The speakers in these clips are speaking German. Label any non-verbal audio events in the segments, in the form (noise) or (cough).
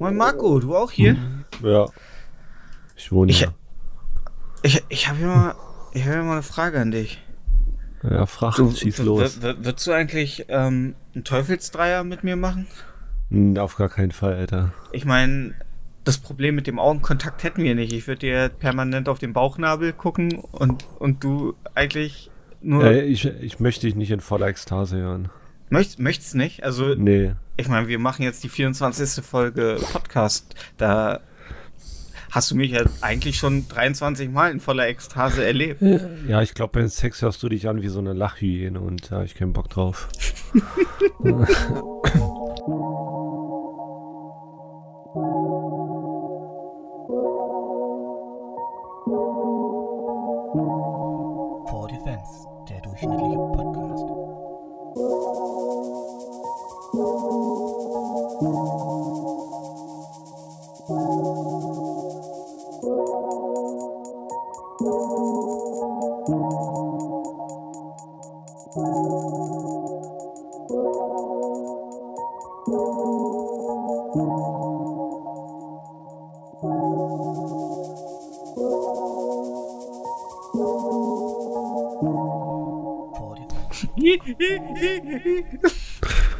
Moin Marco, du auch hier? Ja. Ich wohne Ich, hier. ich, ich habe hier mal, ich hier mal eine Frage an dich. Ja, Fracht, Du, schieß los. Würdest du eigentlich ähm, einen Teufelsdreier mit mir machen? Auf gar keinen Fall, Alter. Ich meine, das Problem mit dem Augenkontakt hätten wir nicht. Ich würde dir permanent auf den Bauchnabel gucken und, und du eigentlich nur. Äh, ich, ich möchte dich nicht in voller Ekstase hören. Möcht, möchtest nicht? Also, Nee. ich meine, wir machen jetzt die 24. Folge Podcast. Da hast du mich ja eigentlich schon 23 Mal in voller Ekstase erlebt. Ja, ich glaube, beim Sex hörst du dich an wie so eine Lachhyäne und da hab ich keinen Bock drauf. (laughs)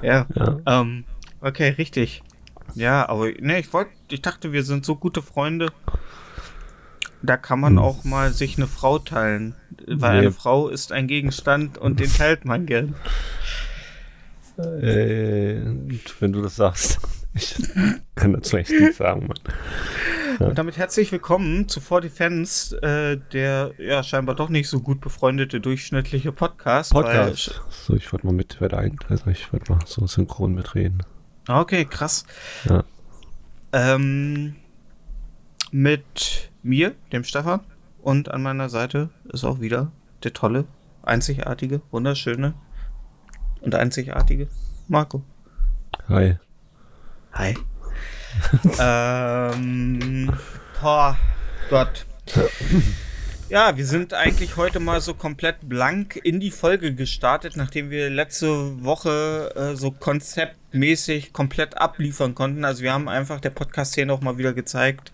ja. Ja. Ähm, okay, richtig. Ja, aber ne, ich wollte, ich dachte, wir sind so gute Freunde. Da kann man Hm. auch mal sich eine Frau teilen. Weil Nee. eine Frau ist ein Gegenstand und den teilt man gern. Äh, wenn du das sagst. (laughs) Ich kann dazu echt nichts sagen, Mann. Und damit herzlich willkommen zu 4 Defense, äh, der ja scheinbar doch nicht so gut befreundete durchschnittliche Podcast. Podcast. So, ich wollte mal mit, werde ein, also ich wollte mal so synchron mitreden. Weil, okay, krass. Ja. Ähm, mit mir, dem Stefan, und an meiner Seite ist auch wieder der tolle, einzigartige, wunderschöne und einzigartige Marco. Hi. Hi. (laughs) ähm, boah, Gott. Ja, wir sind eigentlich heute mal so komplett blank in die Folge gestartet, nachdem wir letzte Woche äh, so konzeptmäßig komplett abliefern konnten. Also wir haben einfach der Podcast-Szene auch mal wieder gezeigt,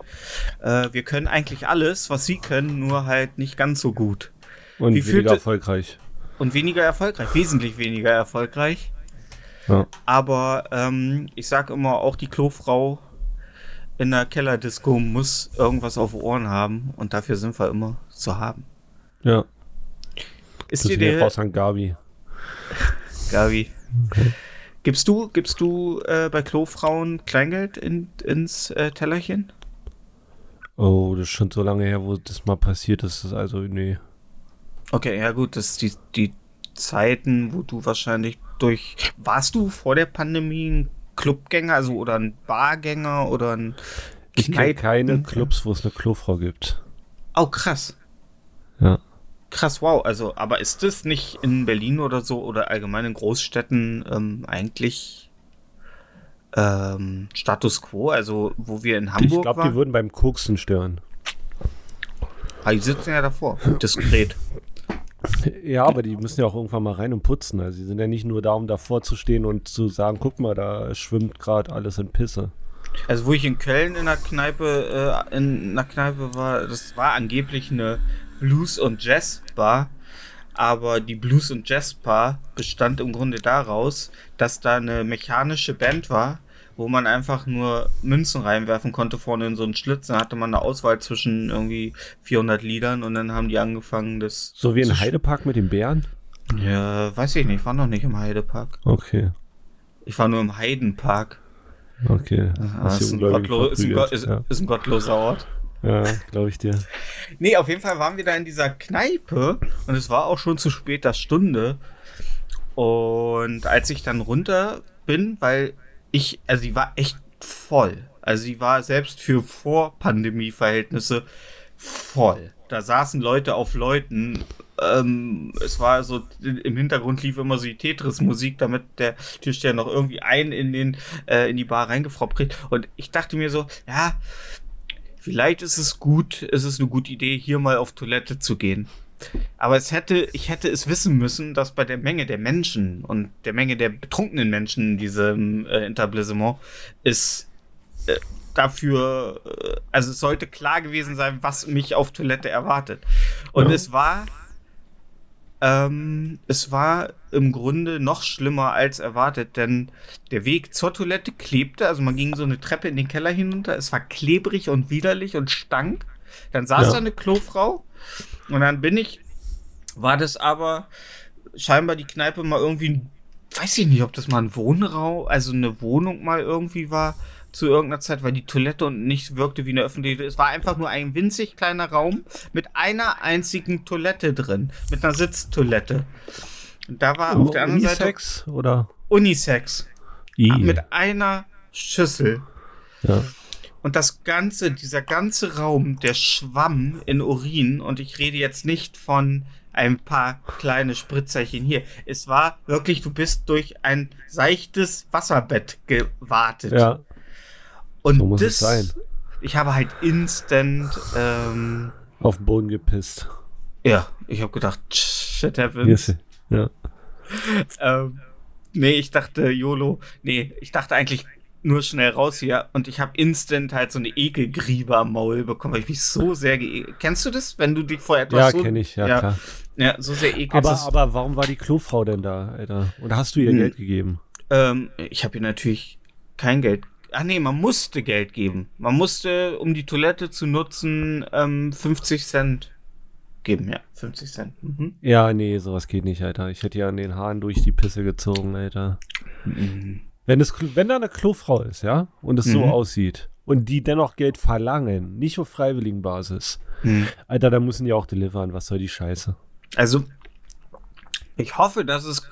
äh, wir können eigentlich alles, was sie können, nur halt nicht ganz so gut. Und Wie weniger erfolgreich. Und weniger erfolgreich, wesentlich weniger erfolgreich. Ja. Aber ähm, ich sag immer, auch die Klofrau in der Kellerdisco muss irgendwas auf Ohren haben und dafür sind wir immer zu haben. Ja. Ist Das dir der, raus an Gabi. (laughs) Gabi, gibst du, gibst du äh, bei Klofrauen Kleingeld in, ins äh, Tellerchen? Oh, das ist schon so lange her, wo das mal passiert ist. Das ist also, nee. Okay, ja gut, das ist die, die Zeiten, wo du wahrscheinlich durch. Warst du vor der Pandemie ein Clubgänger, also oder ein Bargänger oder ein Ich kenne keine Clubs, wo es eine Klofrau gibt. Oh, krass. Ja. Krass, wow. Also, aber ist das nicht in Berlin oder so oder allgemein in Großstädten ähm, eigentlich ähm, Status quo? Also, wo wir in Hamburg ich glaube, die würden beim Koksen stören. Ah, die sitzen ja davor, diskret. Ja, aber die müssen ja auch irgendwann mal rein und putzen. Also, die sind ja nicht nur da, um davor zu stehen und zu sagen: guck mal, da schwimmt gerade alles in Pisse. Also, wo ich in Köln in der Kneipe, äh, in einer Kneipe war, das war angeblich eine Blues- und Jazz-Bar. Aber die Blues- und Jazz-Bar bestand im Grunde daraus, dass da eine mechanische Band war, wo man einfach nur Münzen reinwerfen konnte vorne in so einen Schlitz. Dann hatte man eine Auswahl zwischen irgendwie 400 Liedern und dann haben die angefangen, das. So wie in sch- Heidepark mit den Bären? Ja, weiß ich nicht, ich war noch nicht im Heidepark. Okay. Ich war nur im Heidenpark. Okay. Das Hast ist ein, ist, ein ist, verprügelt. ist ein gottloser Ort. Ja, ja glaube ich dir. (laughs) Nee, auf jeden Fall waren wir da in dieser Kneipe und es war auch schon zu später Stunde. Und als ich dann runter bin, weil ich, also sie war echt voll. Also sie war selbst für Vor-Pandemie-Verhältnisse voll. Da saßen Leute auf Leuten. Ähm, es war so, im Hintergrund lief immer so die Tetris-Musik, damit der Türsteher noch irgendwie einen in, den, äh, in die Bar reingefroppt kriegt. Und ich dachte mir so, ja, vielleicht ist es gut, ist es eine gute Idee, hier mal auf Toilette zu gehen. Aber es hätte, ich hätte es wissen müssen, dass bei der Menge der Menschen und der Menge der betrunkenen Menschen in diesem äh, Etablissement es äh, dafür, äh, also es sollte klar gewesen sein, was mich auf Toilette erwartet. Und Ja. es war, ähm, es war im Grunde noch schlimmer als erwartet, denn der Weg zur Toilette klebte, also man ging so eine Treppe in den Keller hinunter, es war klebrig und widerlich und stank. Dann saß Ja. da eine Klofrau und dann bin ich, war das aber scheinbar die Kneipe mal irgendwie, weiß ich nicht, ob das mal ein Wohnraum, also eine Wohnung mal irgendwie war zu irgendeiner Zeit, weil die Toilette und nicht wirkte wie eine öffentliche. Es war einfach nur ein winzig kleiner Raum mit einer einzigen Toilette drin, mit einer Sitztoilette. Und da war auf der anderen Seite Unisex oder? Unisex I. mit einer Schüssel. ja. Und das ganze, dieser ganze Raum, der schwamm in Urin. Und ich rede jetzt nicht von ein paar kleine Spritzerchen hier. Es war wirklich, du bist durch ein seichtes Wasserbett gewartet. ja, Und so muss das, es sein. ich habe halt instant, ähm, Auf den Boden gepisst. ja, ich habe gedacht, shit happens. sie. Ja. Ähm, nee, ich dachte, YOLO. Nee, ich dachte eigentlich nur schnell raus hier und ich habe instant halt so eine Ekelgriebe am Maul bekommen, weil ich mich so sehr geekelt. Kennst du das, wenn du dich vor etwas Ja, so, kenne ich, ja, ja, klar. ja, so sehr ekelst? Aber, aber warum war die Klofrau denn da, Alter? Oder hast du ihr Hm. Geld gegeben? ähm, ich habe ihr natürlich kein Geld. Ach nee, man musste Geld geben. Man musste, um die Toilette zu nutzen, ähm, 50 Cent geben. Ja, 50 Cent. Mhm. Ja, nee, sowas geht nicht, Alter. Ich hätte ja an den Haaren durch die Pisse gezogen, Alter. Mhm. Wenn, es, wenn da eine Klofrau ist, ja, und es so Mhm. aussieht und die dennoch Geld verlangen, nicht auf freiwilligen Basis, Mhm. Alter, dann müssen die auch delivern. Was soll die Scheiße? Also, ich hoffe, dass es,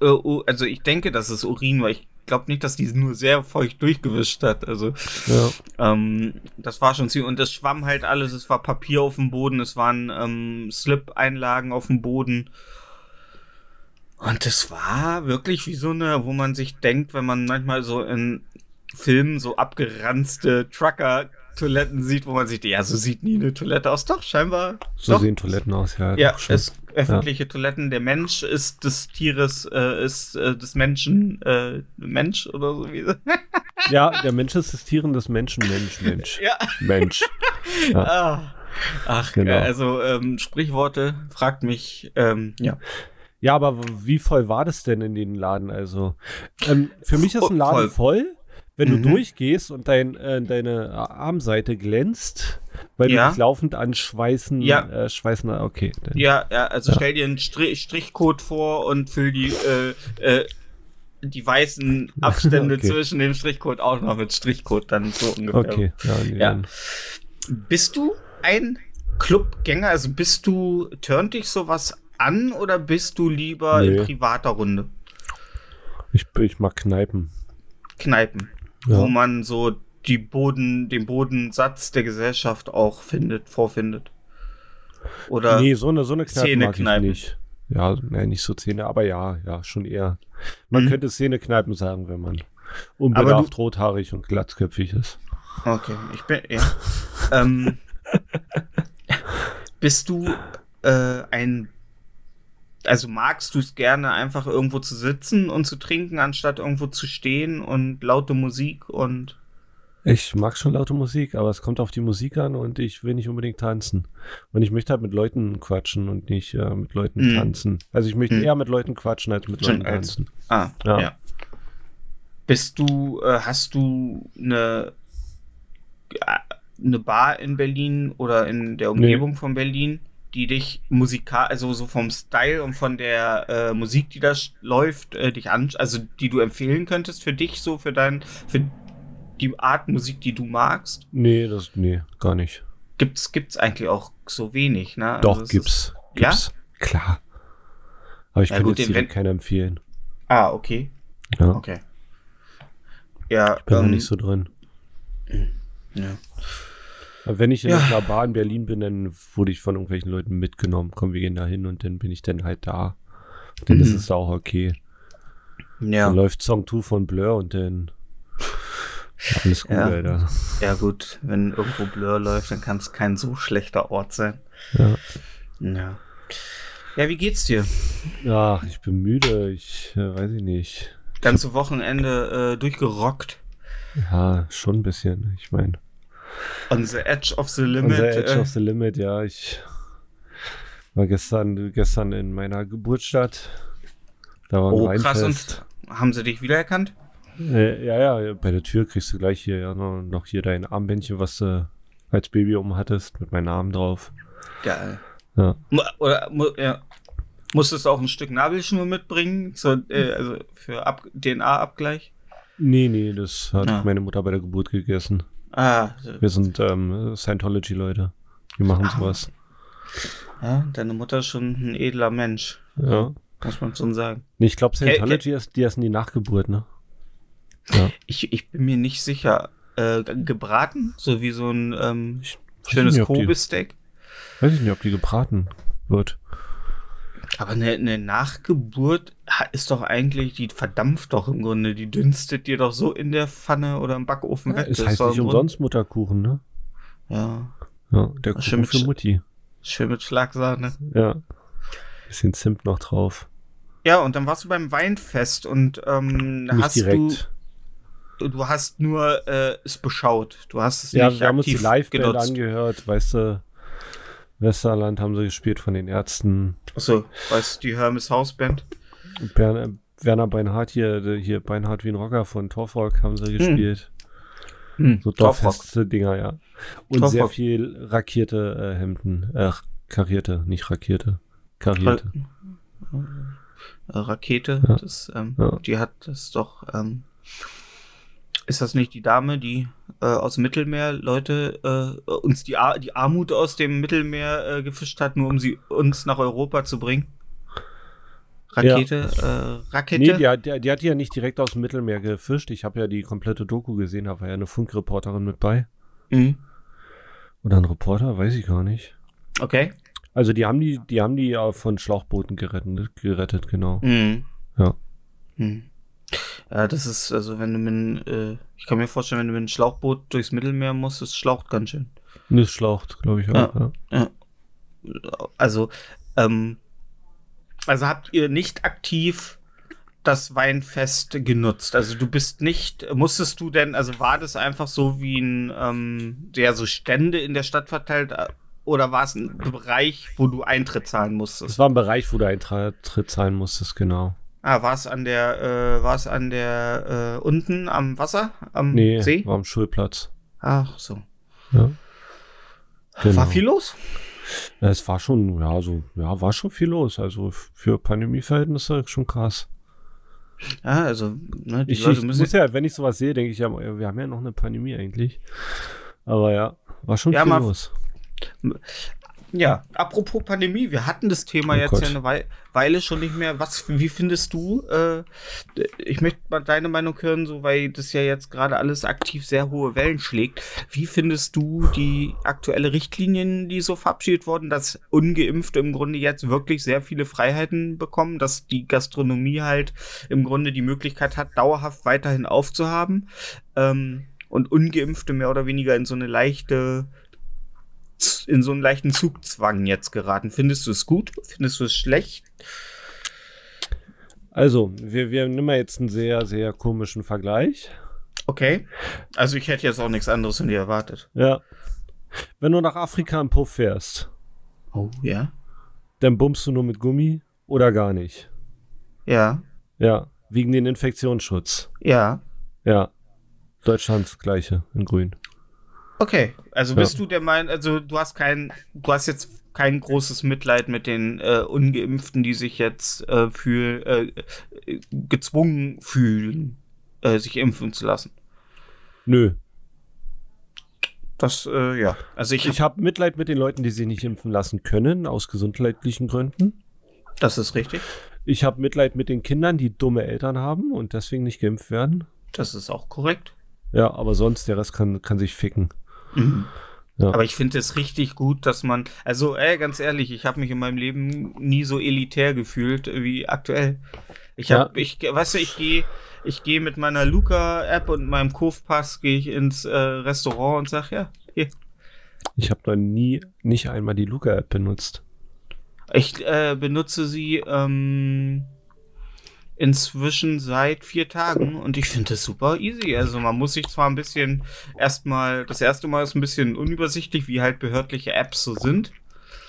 äh, also ich denke, dass es Urin war. Ich glaube nicht, dass die nur sehr feucht durchgewischt hat. Also, Ja. ähm, das war schon ziemlich, und es schwamm halt alles. Es war Papier auf dem Boden, es waren ähm, Slip-Einlagen auf dem Boden. Und es war wirklich wie so eine, wo man sich denkt, wenn man manchmal so in Filmen so abgeranzte Trucker-Toiletten sieht, wo man sich, ja, so sieht nie eine Toilette aus. Doch, scheinbar. So doch. sehen Toiletten aus, ja. Ja, es öffentliche Toiletten. Der Mensch ist des Tieres, äh, ist äh, des Menschen äh, Mensch oder so wie. (laughs) ja, der Mensch ist das Tieren des Menschen, Mensch, Mensch. ja. Mensch. (laughs) Ja. Ah. Ach, Genau. also ähm, Sprichworte fragt mich. Ähm, ja. Ja, aber wie voll war das denn in den Laden? Also, ähm, für mich ist ein Laden voll, wenn Mhm. du durchgehst und dein, äh, deine Armseite glänzt, weil Ja. du dich laufend anschweißen, Ja. äh, schweißen, okay. Dann, Ja, ja, also Ja. stell dir einen Strich Strichcode vor und füll die, äh, äh, die weißen (laughs) Abstände Okay. zwischen dem Strichcode auch noch mit Strichcode dann so ungefähr. Okay, ja, nee, Ja. Bist du ein Clubgänger? Also bist du, turnt dich sowas an oder bist du lieber Nee. in privater Runde? Ich, ich mag Kneipen. Kneipen, Ja. wo man so die Boden, den Bodensatz der Gesellschaft auch findet, vorfindet. Oder nee, so eine, so eine Kneipe mag ich Szene-Kneipen. nicht. Ja, nein, nicht so Szene, aber ja, ja, schon eher. Man Mhm. könnte Szene-Kneipen sagen, wenn man unbedarft, rothaarig und glatzköpfig ist. Okay, ich bin. Ja. ähm, (laughs) bist du äh, ein. Also magst du es gerne, einfach irgendwo zu sitzen und zu trinken, anstatt irgendwo zu stehen und laute Musik und. Ich mag schon laute Musik, aber es kommt auf die Musik an und ich will nicht unbedingt tanzen. Und ich möchte halt mit Leuten quatschen und nicht äh, mit Leuten Mhm. tanzen. Also ich möchte Mhm. eher mit Leuten quatschen als mit Schon Leuten als- tanzen. Ah, ja. Ja. Bist du, äh, hast du eine, äh, eine Bar in Berlin oder in der Umgebung von Berlin, die dich musikal, also so vom Style und von der äh, Musik, die da läuft, äh, dich an, also die du empfehlen könntest für dich, so für dein, für die Art Musik, die du magst? Nee, das, nee, gar nicht. Gibt's, gibt's eigentlich auch so wenig, ne? Doch, Also es gibt's. Ist, ja? gibt's. Klar. Aber ich Ja, kann gut, jetzt wenn- keiner empfehlen. Ah, okay. Ja, Okay. Ja, bin da ähm, nicht so drin. ja. Wenn ich in Ja. einer Bar in Berlin bin, dann wurde ich von irgendwelchen Leuten mitgenommen. Komm, wir gehen da hin und dann bin ich dann halt da. Dann ist Mhm. es auch okay. Ja. Dann läuft Song 2 von Blur und dann alles gut, Ja. Alter. Ja, gut, wenn irgendwo Blur läuft, dann kann es kein so schlechter Ort sein. Ja. Ja. Ja, wie geht's dir? Ach, ich bin müde. Ich äh, weiß ich nicht. Ganze Wochenende äh, durchgerockt. Ja, schon ein bisschen. Ich meine, On the edge of the limit. unser Edge äh, of the Limit, ja. Ich war gestern, gestern in meiner Geburtsstadt. Da war oh, krass. Und haben sie dich wiedererkannt? Äh, ja, ja, bei der Tür kriegst du gleich hier ja noch, hier dein Armbändchen, was du als Baby umhattest, mit meinem Namen drauf. Geil. Ja. Oder, ja. Musstest du auch ein Stück Nabelschnur mitbringen? So, äh, also für Ab DNA-Abgleich? Nee, nee, das hat Ah. meine Mutter bei der Geburt gegessen. Ah, Wir sind ähm, Scientology-Leute. Die machen sowas. ja, deine Mutter ist schon ein edler Mensch, Ja. muss man schon sagen. Nee, ich glaube, Ke- Scientology ist, die essen die Nachgeburt, ne? Ja. Ich, ich bin mir nicht sicher. Äh, ge- gebraten? So wie so ein ähm, schönes Kobe-Steak? Weiß ich nicht, ob die gebraten wird. Aber eine, eine Nachgeburt ist doch eigentlich, die verdampft doch im Grunde. Die dünstet dir doch so in der Pfanne oder im Backofen weg. es Das heißt nicht umsonst Mutterkuchen, ne? Ja, Ja, der Schön Kuchen mit für Mutti. schön mit Schlagsahne. Ja. Bisschen Zimt noch drauf. Ja, und dann warst du beim Weinfest und ähm, Nicht hast direkt. du, du hast nur äh, es beschaut. Du hast es Ja, nicht wir haben uns die Live-Band angehört, weißt du. Westerland haben sie gespielt von den Ärzten. Achso, weißt du, die Hermes Hausband? Bern, Werner Beinhardt hier, hier Beinhardt wie ein Rocker von Torfolk haben sie gespielt. Hm, So Torfrock. dorffeste Dinger, ja. Und Torfrock. sehr viel rackierte äh, Hemden. Äh, karierte, nicht rackierte. Karierte. Äh, Rakete, Ja. das, ähm, Ja. die hat das doch. Ähm, ist das nicht die Dame, die äh, aus dem Mittelmeer Leute äh, uns die, Ar die Armut aus dem Mittelmeer äh, gefischt hat, nur um sie uns nach Europa zu bringen? Rakete, äh, Rakete. Nee, die hat, die, die hat die ja nicht direkt aus dem Mittelmeer gefischt. Ich habe ja die komplette Doku gesehen, da war ja eine Funkreporterin mit bei. Mhm. Oder ein Reporter, weiß ich gar nicht. Okay. Also die haben die, die haben die ja von Schlauchbooten gerettet, gerettet genau. Mhm. Ja. Mhm. Ja, das ist, also wenn du mit, äh, ich kann mir vorstellen, wenn du mit einem Schlauchboot durchs Mittelmeer musst, das schlaucht ganz schön. Das schlaucht, glaube ich auch. Ja. Ja. Also, ähm, also habt ihr nicht aktiv das Weinfest genutzt? Also du bist nicht, musstest du denn, also war das einfach so wie ein, ähm, der so Stände in der Stadt verteilt äh, oder war es ein Bereich, wo du Eintritt zahlen Das musstest? war ein Bereich, wo du Eintritt zahlen musstest, genau. Ah, war es an der, äh, war es an der, äh, unten am Wasser, am Nee, See? war am Schulplatz. Ach so. Ja. Genau. War viel los? Es war schon, ja, so, ja, war schon viel los. Also für Pandemieverhältnisse schon krass. Ja, also, ne, Ich, Leute ich müssen muss ja, wenn ich sowas sehe, denke ich ja, wir haben ja noch eine Pandemie eigentlich. Aber ja, war schon Ja, viel los. Ja, apropos Pandemie, wir hatten das Thema Oh jetzt Gott. ja eine Wei Weile schon nicht mehr. Was, wie findest du? Äh, ich möchte mal deine Meinung hören, so weil das ja jetzt gerade alles aktiv sehr hohe Wellen schlägt. Wie findest du die aktuelle Richtlinien, die so verabschiedet wurden, dass Ungeimpfte im Grunde jetzt wirklich sehr viele Freiheiten bekommen, dass die Gastronomie halt im Grunde die Möglichkeit hat, dauerhaft weiterhin aufzuhaben ähm, und Ungeimpfte mehr oder weniger in so eine leichte in so einen leichten Zugzwang jetzt geraten. Findest du es gut? Findest du es schlecht? Also, wir, wir nehmen jetzt einen sehr, sehr komischen Vergleich. Okay. Also ich hätte jetzt auch nichts anderes von dir erwartet. Ja. Wenn du nach Afrika im Puff fährst, Oh, ja. dann bummst du nur mit Gummi oder gar nicht. Ja. Ja, wegen den Infektionsschutz. Ja. Ja. Deutschlands gleiche in grün. Okay. Also Ja. bist du der Meinung, also du hast kein, du hast jetzt kein großes Mitleid mit den äh, Ungeimpften, die sich jetzt äh, für äh, äh, gezwungen fühlen, äh, sich impfen zu lassen. Nö. Das, äh, ja. Also ich, Ich habe Mitleid mit den Leuten, die sich nicht impfen lassen können, aus gesundheitlichen Gründen. das ist richtig. Ich habe Mitleid mit den Kindern, die dumme Eltern haben und deswegen nicht geimpft werden. Das ist auch korrekt. Ja, aber sonst, der Rest kann, kann sich ficken. Mhm. Ja. Aber ich finde es richtig gut, dass man, also ey, ganz ehrlich, ich habe mich in meinem Leben nie so elitär gefühlt wie aktuell. Ich Ja. habe, ich, weißt du, ich gehe, ich gehe mit meiner Luca-App und meinem Kurvpass gehe ich ins äh, Restaurant und sag ja, hier, Ich habe noch nie, nicht einmal die Luca-App benutzt. ich äh, benutze sie ähm, inzwischen seit vier Tagen und ich finde das super easy. Also man muss sich zwar ein bisschen erstmal, das erste Mal ist ein bisschen unübersichtlich, wie halt behördliche Apps so sind.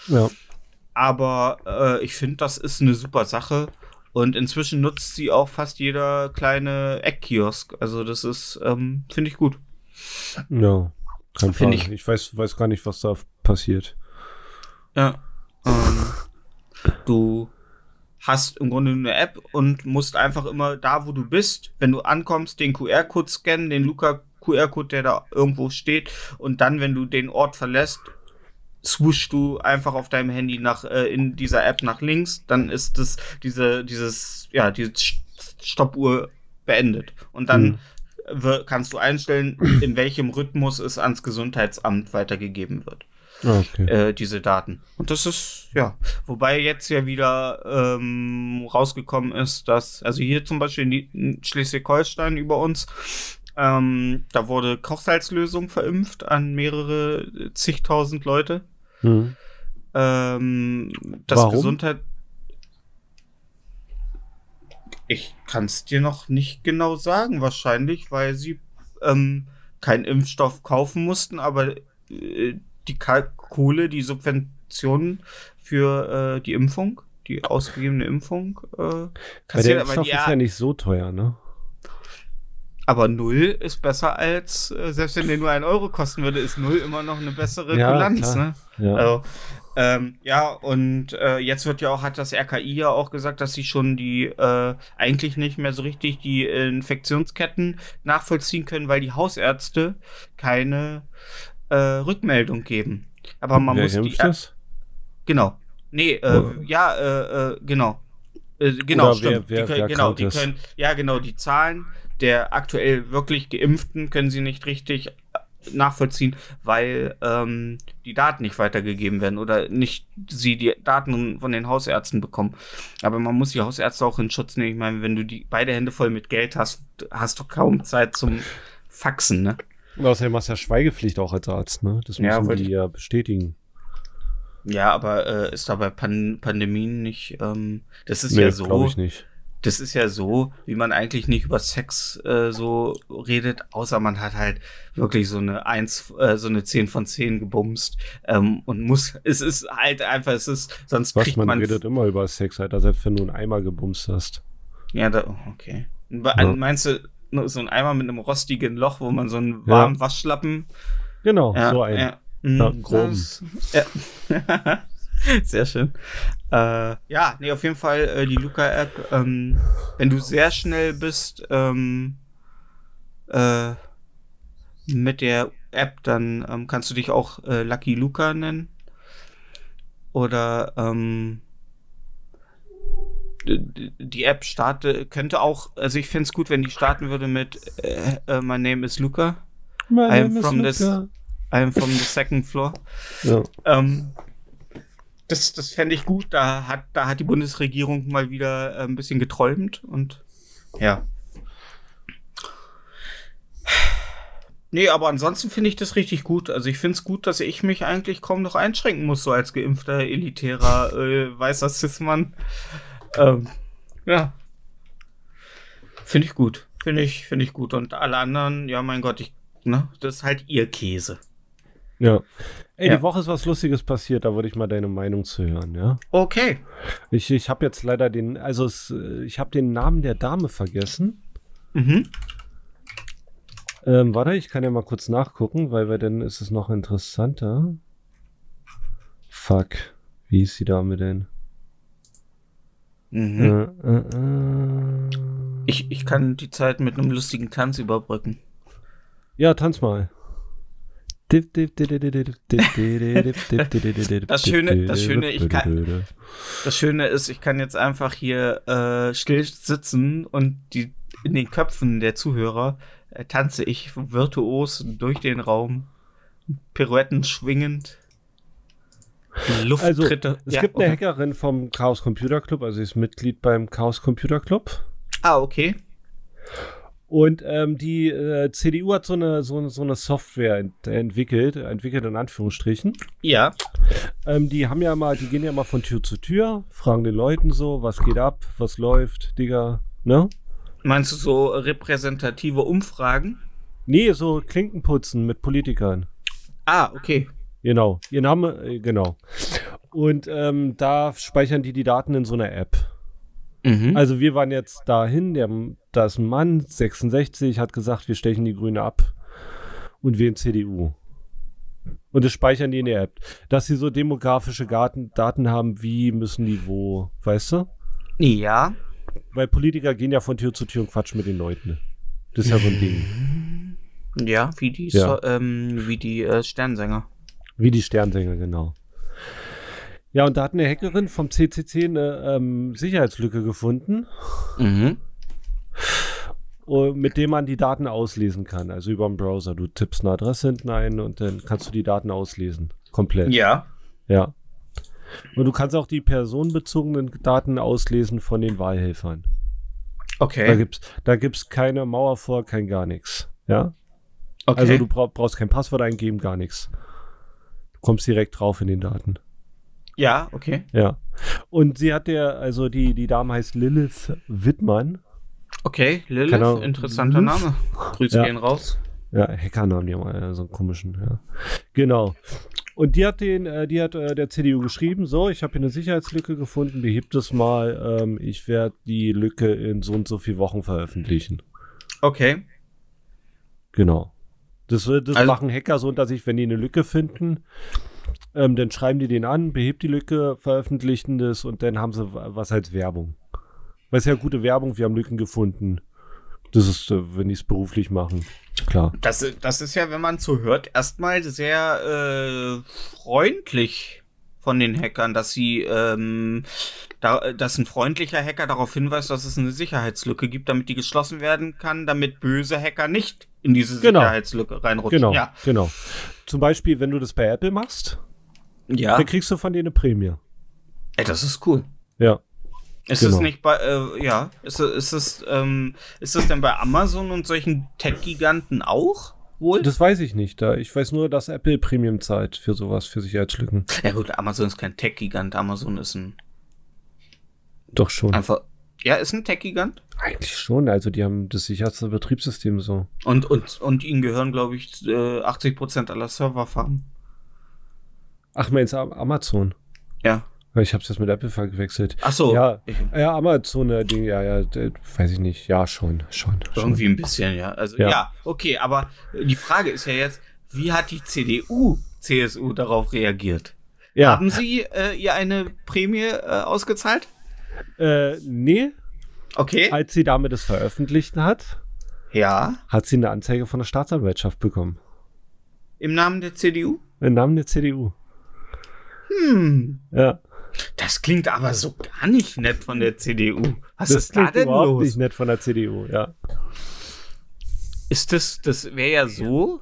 Ja. Aber äh, ich finde, das ist eine super Sache. Und inzwischen nutzt sie auch fast jeder kleine Eckkiosk. Also das ist, ähm, finde ich gut. Ja. Kein Find Fall. Ich, weiß, weiß gar nicht, was da passiert. Ja. Ähm, du hast im Grunde eine App und musst einfach immer da, wo du bist, wenn du ankommst, den QR-Code scannen, den Luca-QR-Code, der da irgendwo steht. Und dann, wenn du den Ort verlässt, swooshst du einfach auf deinem Handy nach äh, in dieser App nach links, dann ist das diese dieses ja diese St- Stoppuhr beendet und dann Mhm. kannst du einstellen, in welchem Rhythmus es ans Gesundheitsamt weitergegeben wird okay. äh, diese Daten. Und das ist, ja, wobei jetzt ja wieder ähm, rausgekommen ist, dass, also hier zum Beispiel in Schleswig-Holstein über uns, ähm, da wurde Kochsalzlösung verimpft an mehrere äh, zigtausend Leute. Hm. Ähm, das Warum? Gesundheit. Ich kann es dir noch nicht genau sagen, wahrscheinlich, weil sie ähm, keinen Impfstoff kaufen mussten, aber äh, die Kohle, die Subventionen für äh, die Impfung, die ausgegebene Impfung, äh, Weil der Impfstoff die, ist ja nicht so teuer, ne? aber null ist besser als, äh, selbst wenn der nur ein Euro kosten würde, ist null immer noch eine bessere Ja, Kulanz, klar. ne? Ja. Also, ähm, ja, und äh, jetzt wird ja auch, hat das RKI ja auch gesagt, dass sie schon die äh, eigentlich nicht mehr so richtig die Infektionsketten nachvollziehen können, weil die Hausärzte keine äh, Rückmeldung geben. Aber man Wer muss die. das? Genau. Nee, äh, ja, äh, äh, genau. Äh, genau, Oder stimmt. wer- wer- die können, genau, die können, ja, genau, die Zahlen der aktuell wirklich Geimpften können sie nicht richtig äh, nachvollziehen, weil ähm, die Daten nicht weitergegeben werden oder nicht sie die Daten von den Hausärzten bekommen. Aber man muss die Hausärzte auch in Schutz nehmen. Ich meine, wenn du die beide Hände voll mit Geld hast, hast du kaum Zeit zum Faxen, ne? Und Außerdem hast du ja Schweigepflicht auch als Arzt, ne? Das Ja, müssen wollte die ja bestätigen. Ja, aber äh, ist da bei Pan Pandemien nicht, ähm, das ist Nee, ja so. glaube ich nicht. Das ist ja so, wie man eigentlich nicht über Sex äh, so redet, außer man hat halt wirklich so eine 1, äh, so eine 10 von 10 gebumst ähm, und muss, (laughs) es ist halt einfach, es ist, sonst Was, kriegt man, man, redet immer über Sex, Alter, selbst wenn du einen Eimer gebumst hast. ja, da, okay. Ja. Meinst du, so ein Eimer mit einem rostigen Loch, wo man so einen Ja. warmen Waschlappen, Genau, ja, so ein. ja, mhm, Ja, groben. (laughs) Ja. Sehr schön. Äh, ja, nee, auf jeden Fall äh, die Luca-App. Ähm, wenn du sehr schnell bist ähm, äh, mit der App, dann ähm, kannst du dich auch äh, Lucky Luca nennen. Oder ähm, die App starte, könnte auch, also ich fände es gut, wenn die starten würde mit äh, äh, My name is Luca. My I am from this- Luca. I'm from the second floor. Ja. Ähm, das das fände ich gut. Da hat, da hat die Bundesregierung mal wieder äh, ein bisschen geträumt und ja. Nee, aber ansonsten finde ich das richtig gut. Also ich finde es gut, dass ich mich eigentlich kaum noch einschränken muss, so als geimpfter, elitärer, äh, weißer Cis-Mann. Ähm, ja. Finde ich gut. Finde ich, finde ich gut. Und alle anderen, ja, mein Gott, ich, ne, das ist halt ihr Käse. ja. Ey, Ja. die Woche ist was Lustiges passiert, da würde ich mal deine Meinung zu hören, ja? Okay. Ich, ich habe jetzt leider den, also es, ich habe den Namen der Dame vergessen. Mhm. Ähm, warte, ich kann ja mal kurz nachgucken, weil wir dann ist es noch interessanter. Fuck. Wie ist die Dame denn? Mhm. Äh, äh, äh. Ich, ich kann die Zeit mit einem lustigen Tanz überbrücken. Ja, tanz mal. Das Schöne- das Schöne, ich kann- Das Schöne ist, ich kann jetzt einfach hier äh, still sitzen und die in den Köpfen der Zuhörer äh, tanze ich virtuos durch den Raum, Pirouetten schwingend, Also, Lufttritte. es Ja, gibt eine okay. Hackerin vom Chaos Computer Club, also sie ist Mitglied beim Chaos Computer Club. Ah, okay. Und ähm, die äh, CDU hat so eine, so eine, so eine Software ent entwickelt, entwickelt in Anführungsstrichen. Ja. Ähm, die haben ja mal, die gehen ja mal von Tür zu Tür, fragen den Leuten so, was geht ab, was läuft, Digga, Ne? Meinst du so repräsentative Umfragen? Nee, so Klinkenputzen mit Politikern. Ah, okay. Genau. Ihr Name, äh, genau. Und ähm, da speichern die die Daten in so einer App. Mhm. Also wir waren jetzt dahin, der, da ist ein Mann, 66, hat gesagt, wir stechen die Grüne ab und wählen CDU. Und das speichern die in der App. Dass sie so demografische Daten, Daten haben, wie müssen die wo, weißt du? ja. Weil Politiker gehen ja von Tür zu Tür und quatschen mit den Leuten. Das ist ja so ein Ding. Ja, wie die, Ja. So, ähm, wie die äh, Sternsänger. Wie die Sternsänger, genau. Ja, und da hat eine Hackerin vom CCC eine ähm, Sicherheitslücke gefunden, Mhm. äh, mit dem man die Daten auslesen kann. Also über den Browser. Du tippst eine Adresse hinten ein und dann kannst du die Daten auslesen. Komplett. Ja. Ja. Und du kannst auch die personenbezogenen Daten auslesen von den Wahlhelfern. Da Okay. gibt's, da gibt's keine Mauer vor, kein gar nichts. Ja. okay. Also du brauch, brauchst kein Passwort eingeben, gar nichts. Kommst direkt drauf in den Daten. ja, okay. Ja. Und sie hat der, also die, die Dame heißt Lilith Wittmann. Okay, Lilith, Genau. interessanter Lilith. Name. Grüße Ja. gehen raus. Ja, Hackernamen, die haben alle so einen komischen, ja. Genau. Und die hat den, äh, die hat äh, der CDU geschrieben, so, ich habe hier eine Sicherheitslücke gefunden, behebt es mal, ähm, ich werde die Lücke in so und so vier Wochen veröffentlichen. Okay. Genau. Das, wird- das Also- machen Hacker so unter sich, wenn die eine Lücke finden, ähm, dann schreiben die den an, behebt die Lücke, veröffentlichen das und dann haben sie wa- was als Werbung. Weil es ja gute Werbung, wir haben Lücken gefunden. Das ist, äh, wenn die es beruflich machen. Klar. Das, das ist ja, wenn man so hört, erstmal sehr äh, freundlich von den Hackern, dass sie, ähm, da, dass ein freundlicher Hacker darauf hinweist, dass es eine Sicherheitslücke gibt, damit die geschlossen werden kann, damit böse Hacker nicht in diese Genau. Sicherheitslücke reinrutschen. Genau, Ja. genau. Zum Beispiel, wenn du das bei Apple machst, Ja. dann kriegst du von denen eine Prämie. Ey, das ist cool. Ja. Ist Genau. es nicht bei, äh, ja, ist, es- ist es, ähm, ist es denn bei Amazon und solchen Tech-Giganten auch wohl? Das weiß ich nicht. Da. Ich weiß nur, dass Apple Premium zahlt für sowas, für Sicherheitslücken. ja gut, Amazon ist kein Tech-Gigant, Amazon ist ein, Doch schon. einfach, ja, ist ein Tech-Gigant. Eigentlich schon. Also die haben das sicherste Betriebssystem so. Und, und, und ihnen gehören, glaube ich, äh, 80% aller Serverfarmen. Ach, meinst du Am- Amazon? Ja. Ich hab's jetzt mit Apple verwechselt. Ach so. Ja, ja, Amazon, äh, Ding, ja, ja, weiß ich nicht. Ja, schon, schon. schon. irgendwie ein bisschen, ja. Also, ja. Ja. okay, aber die Frage ist ja jetzt, wie hat die CDU, CSU darauf reagiert? Ja, Haben sie äh, ihr eine Prämie äh, ausgezahlt? äh, nee, Okay. als sie damit es veröffentlicht hat, Ja. hat sie eine Anzeige von der Staatsanwaltschaft bekommen. Im Namen der CDU? Im Namen der CDU. Hm. Ja. Das klingt aber so gar nicht nett von der CDU. Was das ist da klingt denn überhaupt los? nicht nett von der CDU, ja. Ist das, das wäre ja so,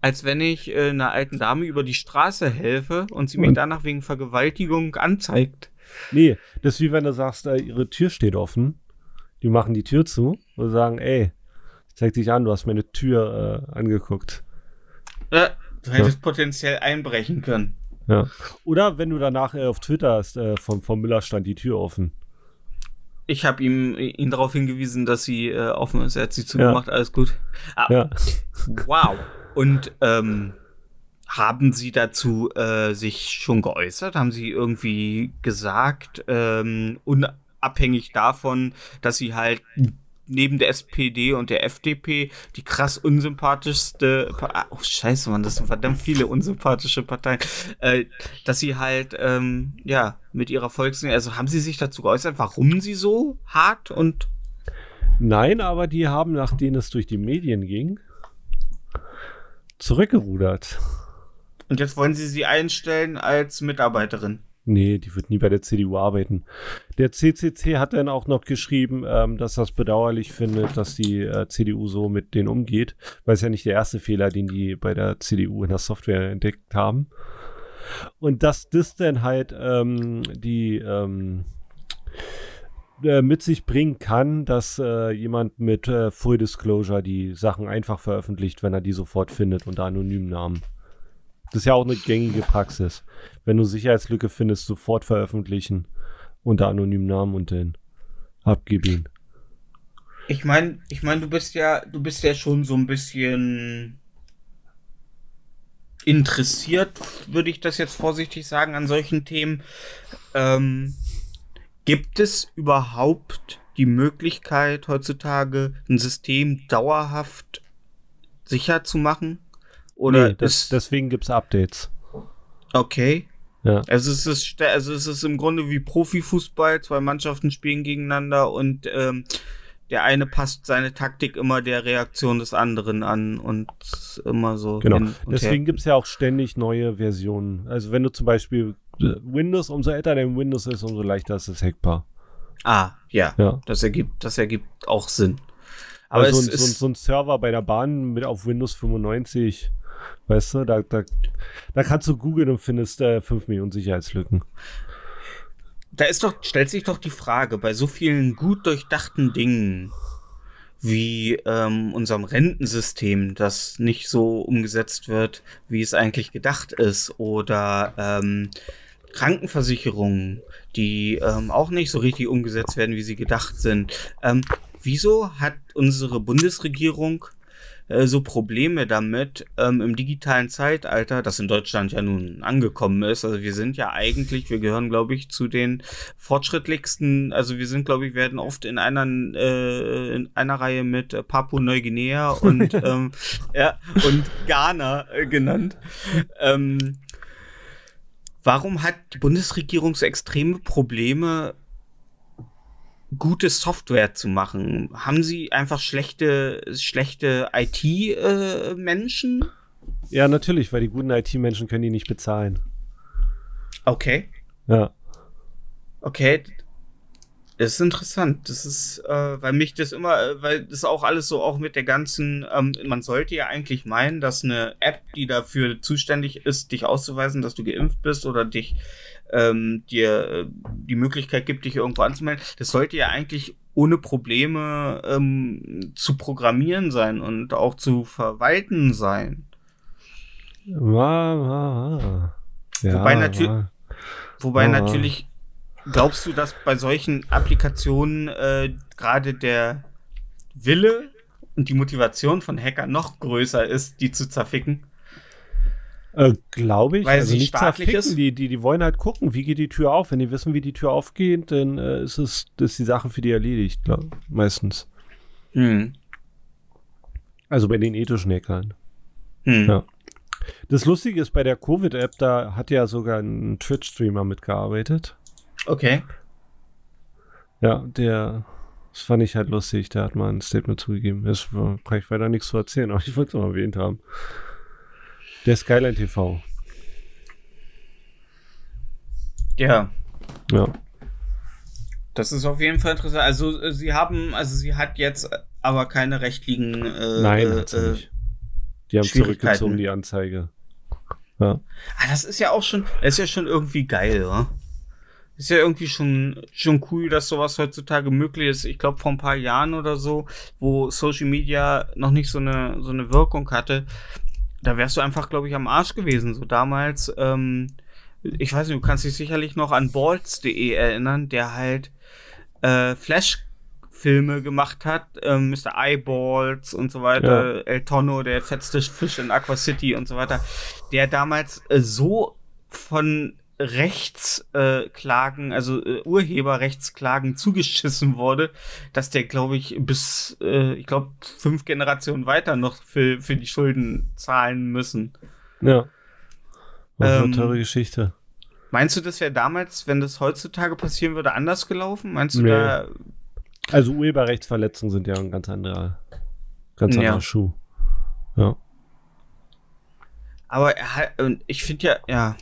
als wenn ich äh, einer alten Dame über die Straße helfe und sie mich Und- danach wegen Vergewaltigung anzeigt. Nee, das ist wie wenn du sagst, äh, ihre Tür steht offen. Die machen die Tür zu und sagen, ey, zeig dich an, du hast meine Tür äh, angeguckt. Äh, du hättest potenziell einbrechen können. Ja. Oder wenn du danach äh, auf Twitter hast, äh, vom, vom Müller stand die Tür offen. Ich habe ihm ihn darauf hingewiesen, dass sie äh, offen ist. Er hat sie zugemacht, alles gut. Ah, Ja. Wow. Und ähm, haben Sie dazu äh, sich schon geäußert? Haben Sie irgendwie gesagt, ähm, unabhängig davon, dass Sie halt neben der SPD und der FDP die krass unsympathischste, Pa- ah, oh scheiße, man, das sind verdammt viele unsympathische Parteien, äh, dass Sie halt, ähm, ja, mit Ihrer Volks, also haben Sie sich dazu geäußert, warum Sie so hart und Nein, aber die haben, nachdem es durch die Medien ging, zurückgerudert. und jetzt wollen Sie sie einstellen als Mitarbeiterin? Nee, die wird nie bei der CDU arbeiten. Der CCC hat dann auch noch geschrieben, ähm, dass das bedauerlich findet, dass die äh, CDU so mit denen umgeht, weil es ja nicht der erste Fehler, den die bei der CDU in der Software entdeckt haben. Und dass das dann halt ähm, die ähm, äh, mit sich bringen kann, dass äh, jemand mit äh, Full Disclosure die Sachen einfach veröffentlicht, wenn er die sofort findet unter anonymen Namen. Das ist ja auch eine gängige Praxis. Wenn du Sicherheitslücke findest, sofort veröffentlichen unter anonymen Namen und dann abgeben. Ich meine, ich meine, du bist ja, du bist ja schon so ein bisschen interessiert, würde ich das jetzt vorsichtig sagen, an solchen Themen. Ähm, gibt es überhaupt die Möglichkeit heutzutage ein System dauerhaft sicher zu machen? Oder nee, das, deswegen gibt es Updates. okay? Ja. Also es ist also es ist im Grunde wie Profifußball, zwei Mannschaften spielen gegeneinander und ähm, der eine passt seine Taktik immer der Reaktion des anderen an und immer so. Genau. Deswegen gibt es ja auch ständig neue Versionen. Also wenn du zum Beispiel äh, Windows, umso älter dein Windows ist, umso leichter ist es hackbar. Ah, ja. Ja. Das ergibt, das ergibt auch Sinn. Aber Aber so, ein, so, ein, so ein Server bei der Bahn mit auf Windows 95, weißt du, da, da, da kannst du googeln und findest äh, 5 Millionen Sicherheitslücken. da ist doch, stellt sich doch die Frage, bei so vielen gut durchdachten Dingen wie ähm, unserem Rentensystem, das nicht so umgesetzt wird, wie es eigentlich gedacht ist, oder ähm, Krankenversicherungen, die ähm, auch nicht so richtig umgesetzt werden, wie sie gedacht sind. Ähm, wieso hat unsere Bundesregierung äh, so Probleme damit ähm, im digitalen Zeitalter, das in Deutschland ja nun angekommen ist. Also wir sind ja eigentlich, wir gehören, glaube ich, zu den fortschrittlichsten, also wir sind, glaube ich, werden oft in einer, äh, in einer Reihe mit äh, Papua-Neuguinea (laughs) und, ähm, ja, und Ghana äh, genannt. Ähm, warum hat die Bundesregierung so extreme Probleme, gute Software zu machen? Haben sie einfach schlechte, schlechte IT-Menschen? Ja, natürlich, weil die guten IT-Menschen können die nicht bezahlen. okay, Ja. okay. Das ist interessant. Das ist, äh, weil mich das immer, äh, weil das auch alles so auch mit der ganzen, ähm, man sollte ja eigentlich meinen, dass eine App, die dafür zuständig ist, dich auszuweisen, dass du geimpft bist oder dich ähm, dir äh, die Möglichkeit gibt, dich irgendwo anzumelden, das sollte ja eigentlich ohne Probleme ähm, zu programmieren sein und auch zu verwalten sein. Ja, ja, ja. Ja, Wobei natür- ja. Wobei natürlich, glaubst du, dass bei solchen Applikationen äh, gerade der Wille und die Motivation von Hackern noch größer ist, die zu zerficken? Äh, Glaube ich. Weil also sie nicht zerficken. ist? Die, die, die wollen halt gucken, wie geht die Tür auf. Wenn die wissen, wie die Tür aufgeht, dann äh, ist es ist die Sache für die erledigt, glaub, meistens. Hm. Also bei den ethischen Hackern. Hm. Ja. Das Lustige ist, bei der Covid-App, da hat ja sogar ein Twitch-Streamer mitgearbeitet. Okay. Ja, der, das fand ich halt lustig. Der hat mal ein Statement zugegeben. Das war- kann ich weiter nichts zu erzählen, aber (laughs) ich wollte es mal erwähnt haben. Der Skyline TV. Ja. Ja. Das ist auf jeden Fall interessant. Also äh, sie haben, also sie hat jetzt aber keine rechtlichen äh, Nein, äh, äh. Die haben zurückgezogen, die Anzeige. Ja. Ah, das ist ja auch schon, das ist ja schon irgendwie geil, wa? Ist ja irgendwie schon, schon cool, dass sowas heutzutage möglich ist. Ich glaube, vor ein paar Jahren oder so, wo Social Media noch nicht so eine, so eine Wirkung hatte, da wärst du einfach, glaube ich, am Arsch gewesen. So damals, ähm, ich weiß nicht, du kannst dich sicherlich noch an balls.de erinnern, der halt äh, Flash-Filme gemacht hat, ähm, Mr. Eyeballs und so weiter, El Tono, der fetzte Fisch in Aqua City und so weiter, der damals äh, so von Rechtsklagen, äh, also äh, Urheberrechtsklagen zugeschissen wurde, dass der, glaube ich, bis, äh, ich glaube, fünf Generationen weiter noch für, für die Schulden zahlen müssen. Ja. Das ist Ähm, eine teure Geschichte. Meinst du, das wäre damals, wenn das heutzutage passieren würde, anders gelaufen? Meinst du Nee. da. Also Urheberrechtsverletzungen sind ja ein ganz anderer, ganz Ja. anderer Schuh. Ja. Aber er ich finde ja, ja.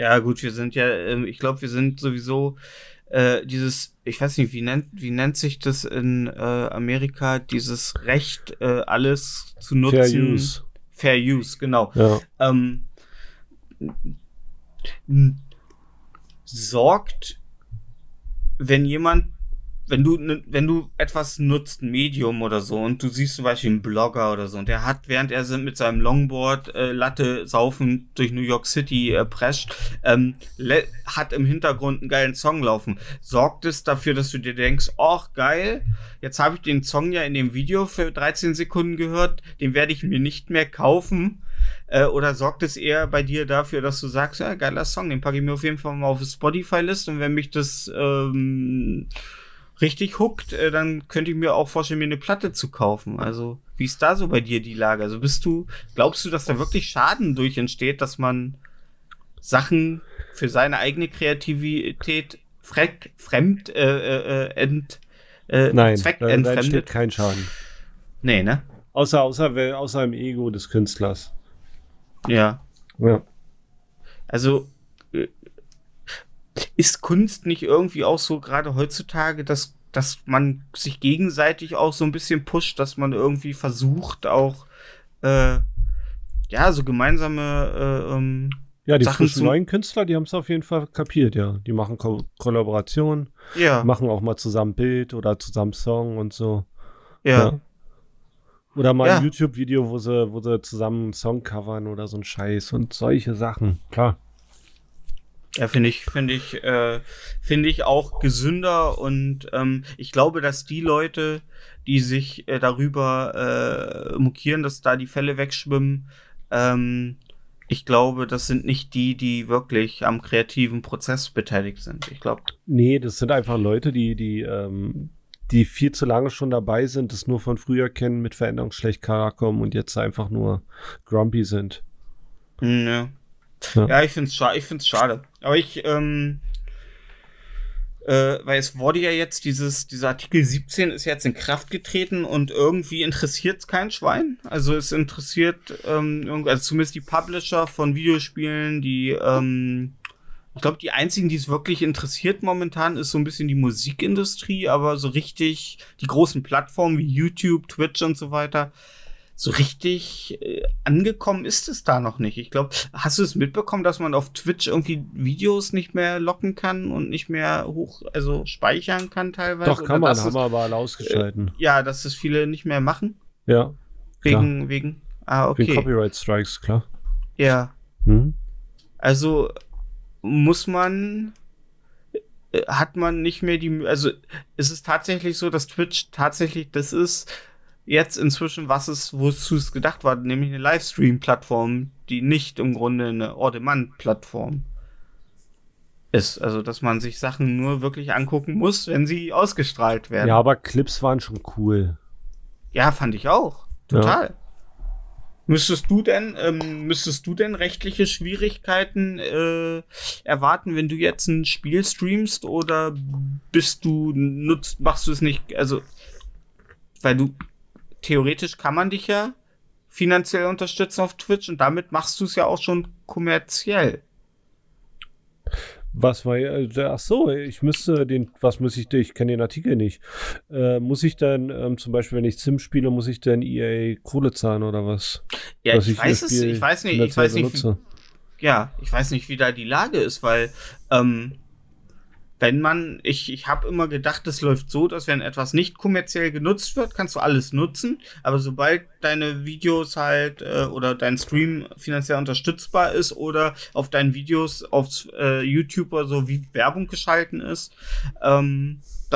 Ja, gut, wir sind ja, ähm, ich glaube, wir sind sowieso äh, dieses, ich weiß nicht, wie nennt, wie nennt sich das in äh, Amerika, dieses Recht, äh, alles zu nutzen. Fair Use. Fair Use, genau. Ja. ähm, sorgt, wenn jemand, wenn du, wenn du etwas nutzt, ein Medium oder so, und du siehst zum Beispiel einen Blogger oder so, und der hat, während er mit seinem Longboard äh, Latte saufen durch New York City äh, prescht, ähm, hat im Hintergrund einen geilen Song laufen. Sorgt es dafür, dass du dir denkst, ach geil, jetzt habe ich den Song ja in dem Video für 13 Sekunden gehört, den werde ich mir nicht mehr kaufen. Äh, oder sorgt es eher bei dir dafür, dass du sagst, ja, geiler Song, den packe ich mir auf jeden Fall mal auf Spotify-List und wenn mich das ähm, richtig huckt, äh, dann könnte ich mir auch vorstellen, mir eine Platte zu kaufen. Also, wie ist da so bei dir die Lage? Also, bist du, glaubst du, dass da wirklich Schaden durch entsteht, dass man Sachen für seine eigene Kreativität freck, fremd, äh, äh, ent, äh, Nein, Zweck entfremdet? kein Schaden. Nee, ne? Außer, außer, außer im Ego des Künstlers. Ja. Ja. Also, äh, ist Kunst nicht irgendwie auch so gerade heutzutage, dass, dass man sich gegenseitig auch so ein bisschen pusht, dass man irgendwie versucht, auch äh, ja, so gemeinsame äh, ähm, ja, die Sachen frischen neuen Künstler, die haben es auf jeden Fall kapiert, ja. Die machen Ko Kollaborationen, ja. machen auch mal zusammen Bild oder zusammen Song und so. Ja. ja. Oder mal ja. ein YouTube-Video, wo sie, wo sie zusammen einen Song covern oder so ein Scheiß und solche Sachen. Klar. Ja, finde ich, finde ich, äh, finde ich auch gesünder und ähm, ich glaube, dass die Leute, die sich äh, darüber äh, mokieren, dass da die Fälle wegschwimmen, ähm, ich glaube, das sind nicht die, die wirklich am kreativen Prozess beteiligt sind. Ich glaube. Nee, das sind einfach Leute, die, die, ähm, die viel zu lange schon dabei sind, das nur von früher kennen, mit Veränderung schlecht klarkommen und jetzt einfach nur grumpy sind. Hm, ja. Ja, ja ich finde es scha ich find's schade. Aber ich, ähm, äh, weil es wurde ja jetzt dieses, dieser Artikel 17 ist jetzt in Kraft getreten und irgendwie interessiert es kein Schwein. Also es interessiert, ähm, also zumindest die Publisher von Videospielen, die, ähm, ich glaube, die einzigen, die es wirklich interessiert momentan, ist so ein bisschen die Musikindustrie, aber so richtig die großen Plattformen wie YouTube, Twitch und so weiter so richtig äh, angekommen ist es da noch nicht. Ich glaube, hast du es mitbekommen, dass man auf Twitch irgendwie Videos nicht mehr locken kann und nicht mehr hoch, also speichern kann teilweise? Doch, kann man, haben wir aber alle ausgeschalten. Äh, ja, dass das viele nicht mehr machen? Ja. Wegen, klar. wegen, ah, okay. Wegen Copyright Strikes, klar. Ja. Hm? Also muss man äh, hat man nicht mehr die, also ist es tatsächlich so, dass Twitch tatsächlich das ist, jetzt inzwischen, was es, wozu es gedacht war, nämlich eine Livestream-Plattform, die nicht im Grunde eine On-Demand-Plattform ist. Also, dass man sich Sachen nur wirklich angucken muss, wenn sie ausgestrahlt werden. Ja, aber Clips waren schon cool. Ja, fand ich auch. Total. Ja. Müsstest du denn, ähm, müsstest du denn rechtliche Schwierigkeiten äh, erwarten, wenn du jetzt ein Spiel streamst oder bist du nutzt, machst du es nicht, also weil du theoretisch kann man dich ja finanziell unterstützen auf Twitch und damit machst du es ja auch schon kommerziell. Was war ja, äh, ach so, ich müsste den, was muss ich, ich kenne den Artikel nicht. Äh, muss ich dann, ähm, zum Beispiel, wenn ich Sim spiele, muss ich dann EA Kohle zahlen oder was? Ja, ich, ich, weiß es, ich weiß nicht, ich weiß nicht, wie, ja, ich weiß nicht, wie da die Lage ist, weil, ähm, wenn man, ich, ich habe immer gedacht, es läuft so, dass wenn etwas nicht kommerziell genutzt wird, kannst du alles nutzen. Aber sobald deine Videos halt äh, oder dein Stream finanziell unterstützbar ist oder auf deinen Videos auf äh, YouTube oder so wie Werbung geschalten ist, ähm,